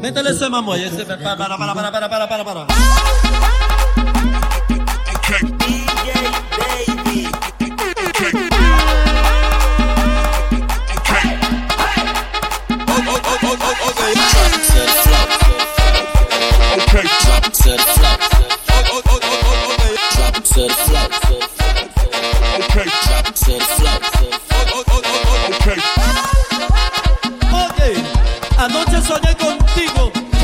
Métele eso, mamá. Para, para, para, para, para, para, para. Anoche soñé con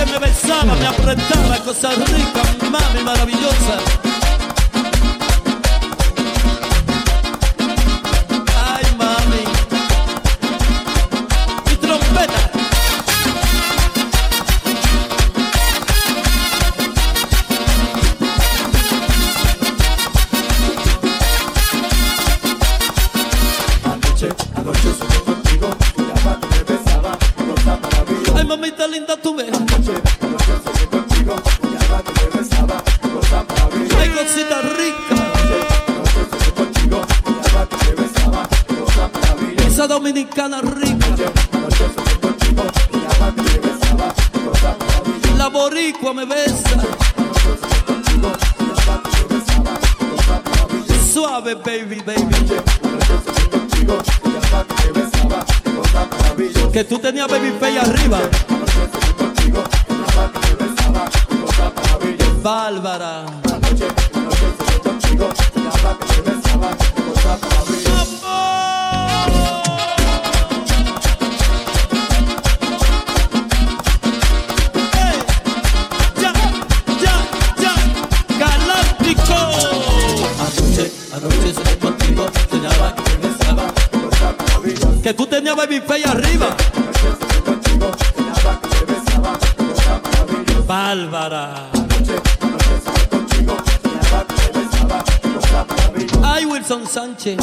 me besaba, me apretaba, cosa rica, mami maravillosa. Ay, mami. Mi trompeta. Anoche, anoche estuve contigo, tu llamada me besaba, cosa maravillosa. Ay, mamita linda, tú me La boricua me besa. Suave, baby, baby. Que tú tenías baby face arriba. Bárbara. que tú tenías Baby babyface arriba. Bárbara. Ay, Wilson Sánchez.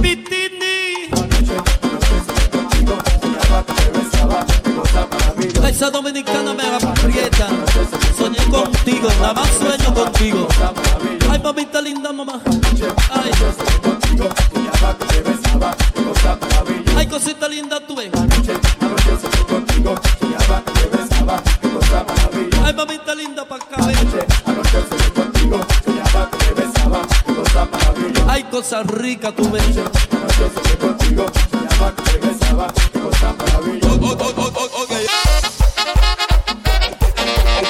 Pitini. Esa dominicana me aprieta. Soñé contigo, nada más sueño mamita linda, mamá. Ay, Ay cosita linda, tú ves. Ay, mamita linda, pa' acá, Ay, cosa rica, tú ves.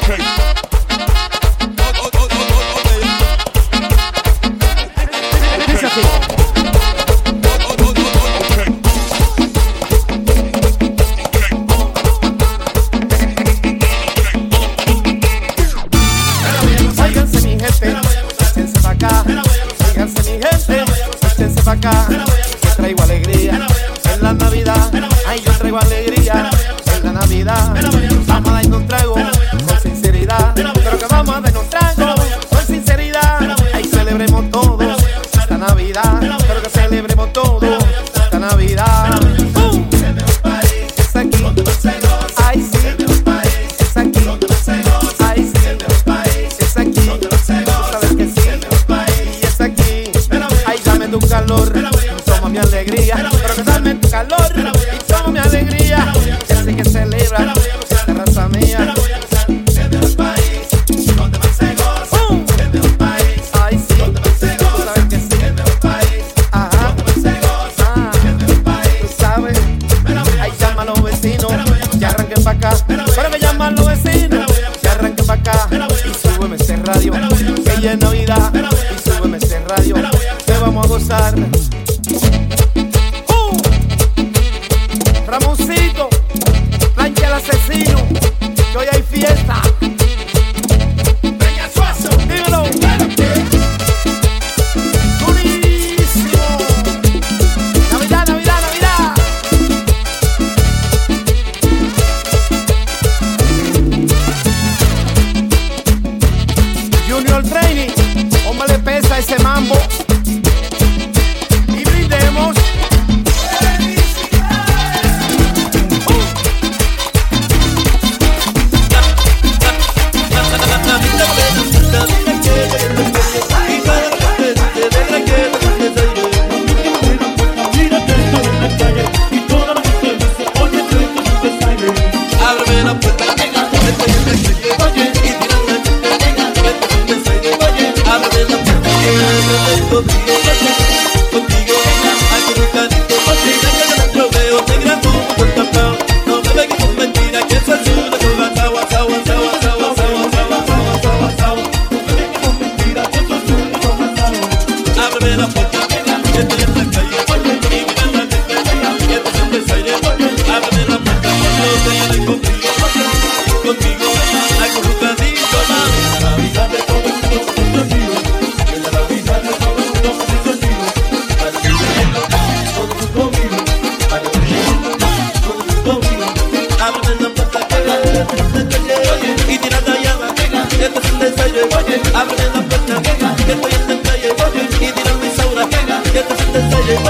Okay.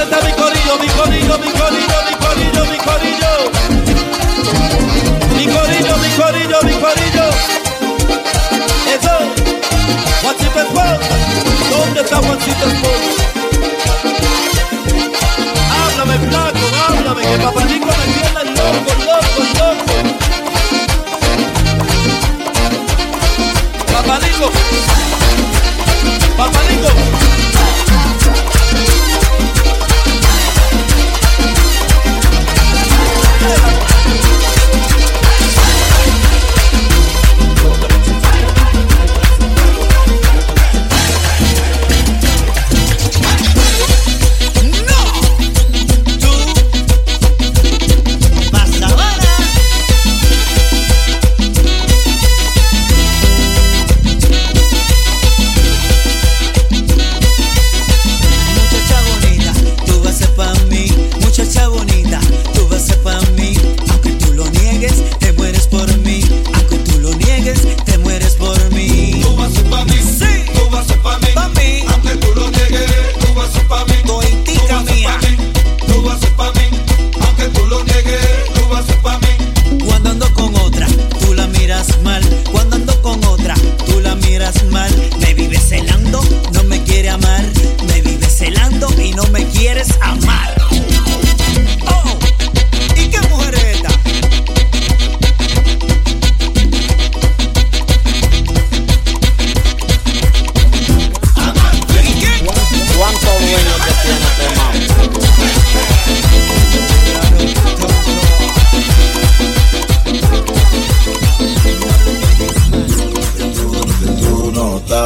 Santa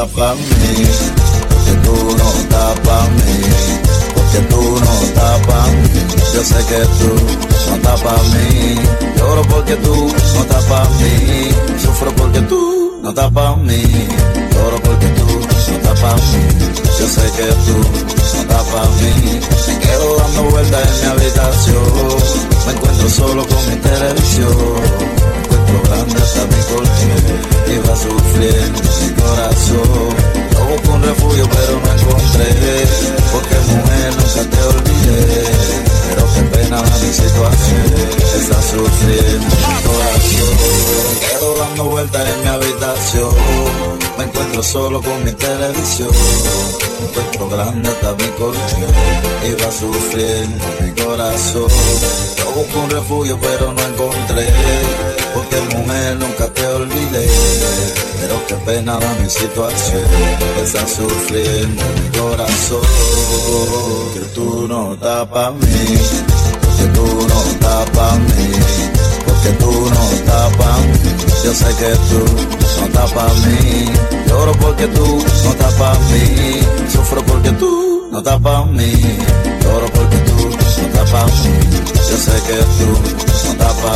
pa' mí, porque tú no estás pa' mí, porque tú no estás pa' mí. Yo sé que tú no estás pa' mí, lloro porque tú no estás pa' mí, sufro porque tú no estás pa' mí, lloro porque tú no estás pa' mí. Yo sé que tú no estás pa' mí, me quedo dando vueltas en mi habitación, me encuentro solo con mi televisión encuentro grande hasta mi colchón me encuentro solo con mi televisión. Me encuentro grande hasta mi colchón y va sufriendo mi corazón. Yo busco un refugio pero no encontré, porque mujer nunca te olvidé. Pero qué pena da mi situación, está sufriendo mi corazón. Que tú no estás pa' mí, que tú no estás pa' mí, porque tú no estás pa' mí. Yo sé que tú no estás pa' mí, lloro porque tú no estás pa' mí, sufro porque tú no estás pa' mí, lloro porque tú no estás pa' mí. Yo sé que tú no estás pa'